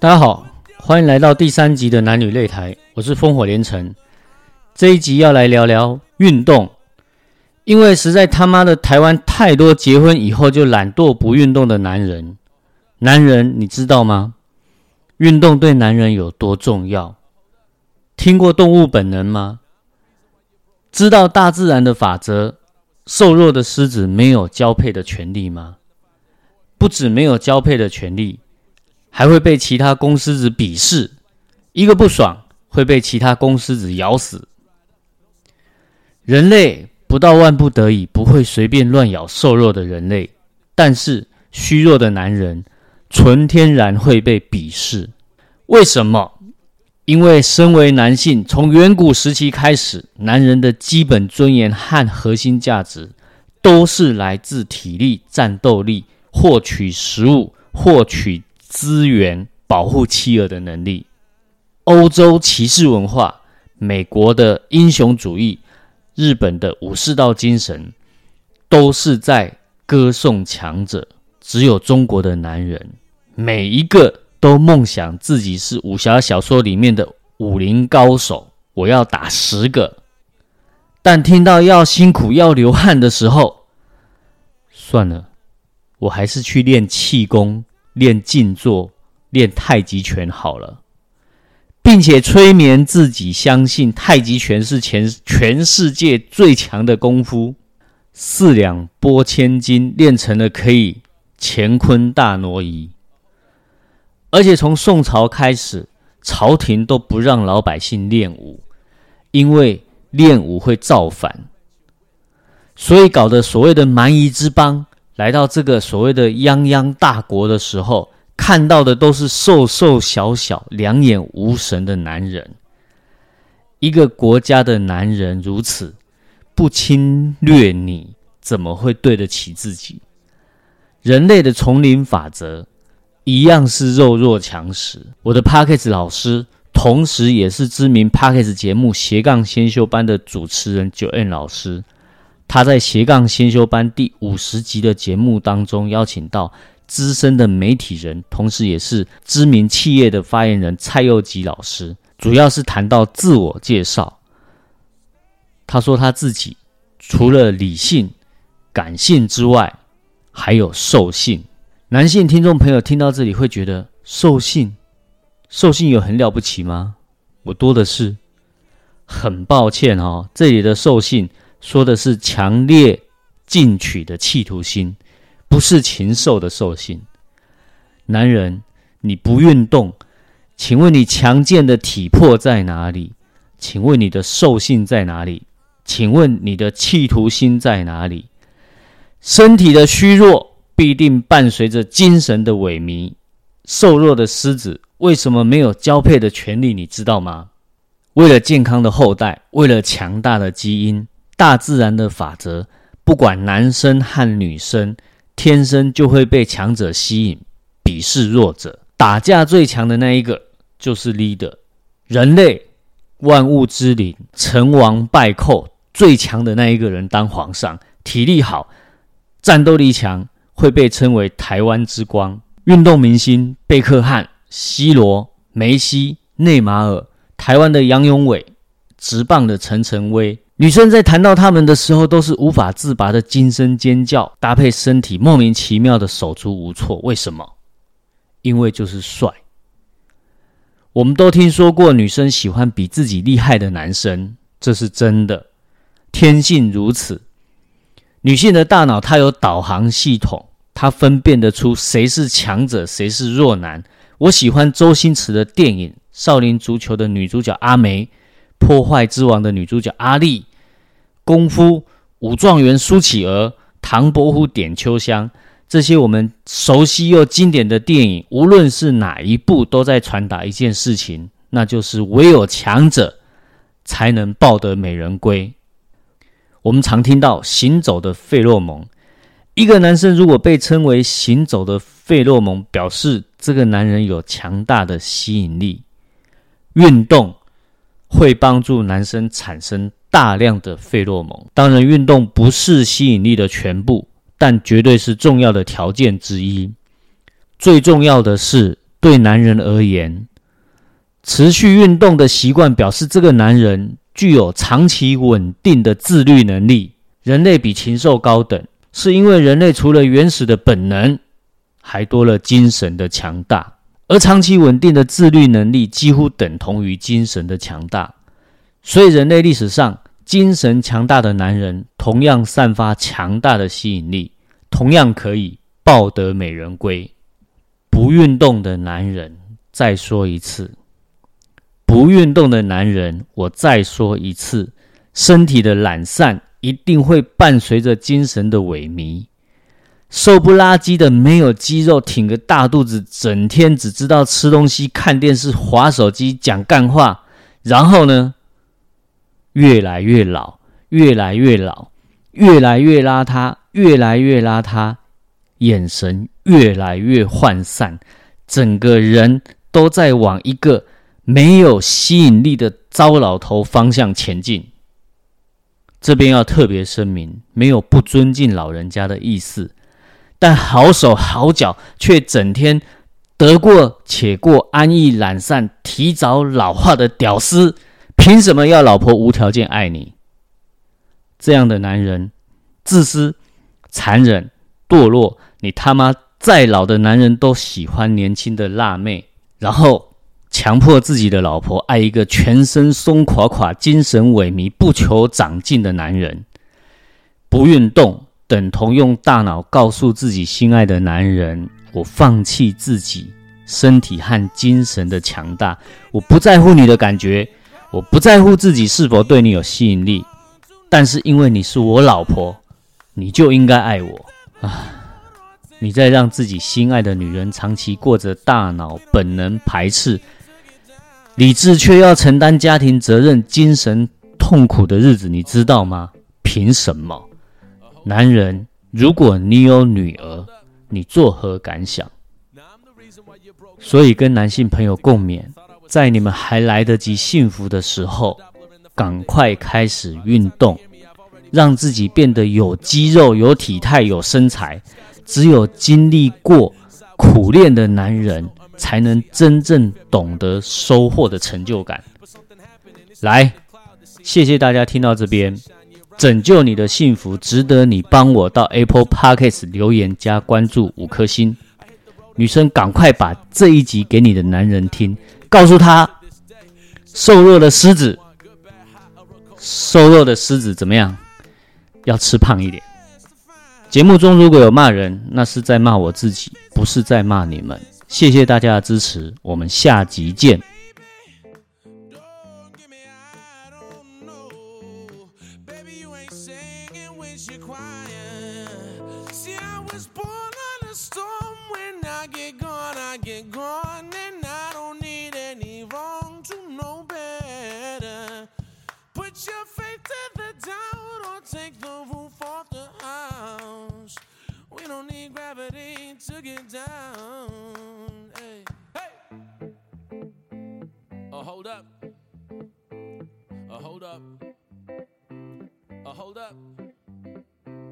大家好，欢迎来到第三集的男女擂台，我是烽火连城。这一集要来聊聊运动，因为实在他妈的台湾太多结婚以后就懒惰不运动的男人。男人，你知道吗？运动对男人有多重要？听过动物本能吗？知道大自然的法则？瘦弱的狮子没有交配的权利吗？不止没有交配的权利。还会被其他公狮子鄙视，一个不爽会被其他公狮子咬死。人类不到万不得已不会随便乱咬瘦弱的人类，但是虚弱的男人纯天然会被鄙视。为什么？因为身为男性，从远古时期开始，男人的基本尊严和核心价值都是来自体力、战斗力、获取食物、获取。资源保护妻儿的能力，欧洲骑士文化，美国的英雄主义，日本的武士道精神，都是在歌颂强者。只有中国的男人，每一个都梦想自己是武侠小说里面的武林高手。我要打十个，但听到要辛苦要流汗的时候，算了，我还是去练气功。练静坐，练太极拳好了，并且催眠自己，相信太极拳是全全世界最强的功夫。四两拨千斤，练成了可以乾坤大挪移。而且从宋朝开始，朝廷都不让老百姓练武，因为练武会造反，所以搞得所谓的蛮夷之邦。来到这个所谓的泱泱大国的时候，看到的都是瘦瘦小小、两眼无神的男人。一个国家的男人如此不侵略你，怎么会对得起自己？人类的丛林法则一样是肉弱强食。我的 p a c k e s 老师，同时也是知名 p a c k e s 节目斜杠先修班的主持人九 N 老师。他在斜杠先修班第五十集的节目当中，邀请到资深的媒体人，同时也是知名企业的发言人蔡佑吉老师，主要是谈到自我介绍。他说他自己除了理性、感性之外，还有兽性。男性听众朋友听到这里会觉得兽性，兽性有很了不起吗？我多的是。很抱歉哦，这里的兽性。说的是强烈进取的企图心，不是禽兽的兽性。男人，你不运动，请问你强健的体魄在哪里？请问你的兽性在哪里？请问你的企图心在哪里？身体的虚弱必定伴随着精神的萎靡。瘦弱的狮子为什么没有交配的权利？你知道吗？为了健康的后代，为了强大的基因。大自然的法则，不管男生和女生，天生就会被强者吸引，鄙视弱者。打架最强的那一个就是 leader。人类万物之灵，成王败寇最强的那一个人当皇上，体力好，战斗力强，会被称为台湾之光。运动明星贝克汉、C 罗、梅西、内马尔，台湾的杨永伟，直棒的陈晨威。女生在谈到他们的时候，都是无法自拔的惊声尖叫，搭配身体莫名其妙的手足无措。为什么？因为就是帅。我们都听说过女生喜欢比自己厉害的男生，这是真的，天性如此。女性的大脑它有导航系统，它分辨得出谁是强者，谁是弱男。我喜欢周星驰的电影《少林足球》的女主角阿梅。破坏之王的女主角阿丽，功夫武状元苏乞儿，唐伯虎点秋香，这些我们熟悉又经典的电影，无论是哪一部，都在传达一件事情，那就是唯有强者才能抱得美人归。我们常听到行走的费洛蒙，一个男生如果被称为行走的费洛蒙，表示这个男人有强大的吸引力。运动。会帮助男生产生大量的费洛蒙。当然，运动不是吸引力的全部，但绝对是重要的条件之一。最重要的是，对男人而言，持续运动的习惯表示这个男人具有长期稳定的自律能力。人类比禽兽高等，是因为人类除了原始的本能，还多了精神的强大。而长期稳定的自律能力几乎等同于精神的强大。所以，人类历史上精神强大的男人，同样散发强大的吸引力，同样可以抱得美人归。不运动的男人，再说一次，不运动的男人，我再说一次，身体的懒散。一定会伴随着精神的萎靡，瘦不拉几的，没有肌肉，挺个大肚子，整天只知道吃东西、看电视、划手机、讲干话，然后呢，越来越老，越来越老，越来越邋遢，越来越邋遢，眼神越来越涣散，整个人都在往一个没有吸引力的糟老头方向前进。这边要特别声明，没有不尊敬老人家的意思，但好手好脚却整天得过且过、安逸懒散、提早老化的屌丝，凭什么要老婆无条件爱你？这样的男人自私、残忍、堕落，你他妈再老的男人都喜欢年轻的辣妹，然后。强迫自己的老婆爱一个全身松垮垮、精神萎靡、不求长进的男人，不运动等同用大脑告诉自己心爱的男人：“我放弃自己身体和精神的强大，我不在乎你的感觉，我不在乎自己是否对你有吸引力，但是因为你是我老婆，你就应该爱我啊！”你在让自己心爱的女人长期过着大脑本能排斥。理智却要承担家庭责任、精神痛苦的日子，你知道吗？凭什么？男人，如果你有女儿，你作何感想？所以跟男性朋友共勉，在你们还来得及幸福的时候，赶快开始运动，让自己变得有肌肉、有体态、有身材。只有经历过苦练的男人。才能真正懂得收获的成就感。来，谢谢大家听到这边，拯救你的幸福值得你帮我到 Apple Podcast 留言加关注五颗星。女生，赶快把这一集给你的男人听，告诉他，瘦弱的狮子，瘦弱的狮子怎么样？要吃胖一点。节目中如果有骂人，那是在骂我自己，不是在骂你们。谢谢大家的支持，我们下集见。